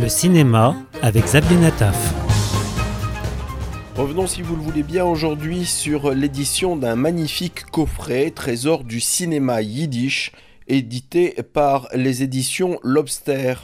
Le cinéma avec Xavier Nataf. Revenons si vous le voulez bien aujourd'hui sur l'édition d'un magnifique coffret Trésor du cinéma yiddish édité par les éditions Lobster.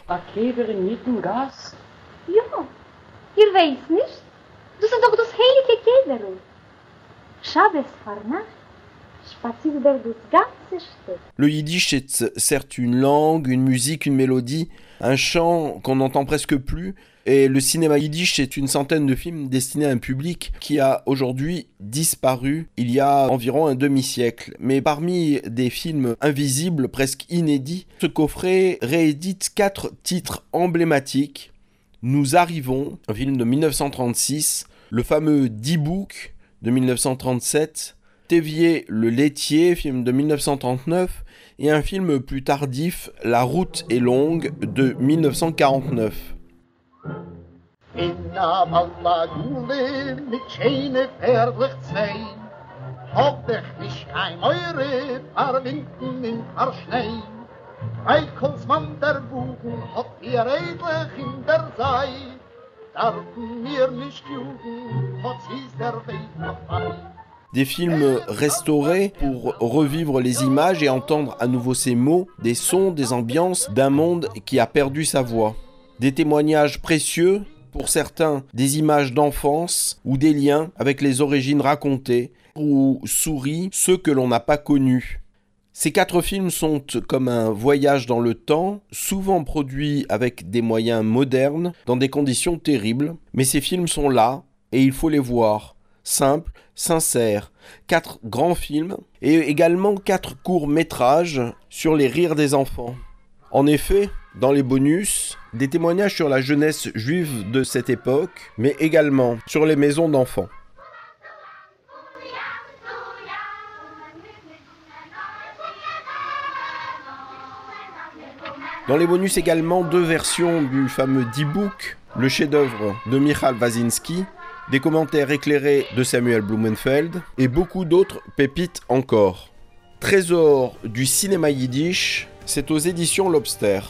Le yiddish est certes une langue, une musique, une mélodie, un chant qu'on n'entend presque plus. Et le cinéma yiddish, c'est une centaine de films destinés à un public qui a aujourd'hui disparu il y a environ un demi-siècle. Mais parmi des films invisibles, presque inédits, ce coffret réédite quatre titres emblématiques. Nous arrivons, un film de 1936, le fameux D-Book de 1937, Tévier le laitier, film de 1939, et un film plus tardif, La route est longue, de 1949. Des films restaurés pour revivre les images et entendre à nouveau ces mots, des sons, des ambiances d'un monde qui a perdu sa voix. Des témoignages précieux, pour certains des images d'enfance ou des liens avec les origines racontées, où sourient ceux que l'on n'a pas connus. Ces quatre films sont comme un voyage dans le temps, souvent produits avec des moyens modernes, dans des conditions terribles, mais ces films sont là, et il faut les voir simple, sincère. Quatre grands films et également quatre courts métrages sur les rires des enfants. En effet, dans les bonus, des témoignages sur la jeunesse juive de cette époque, mais également sur les maisons d'enfants. Dans les bonus également deux versions du fameux D-Book, le chef-d'œuvre de Michal Wazinski, des commentaires éclairés de Samuel Blumenfeld et beaucoup d'autres pépites encore. Trésor du cinéma yiddish, c'est aux éditions Lobster.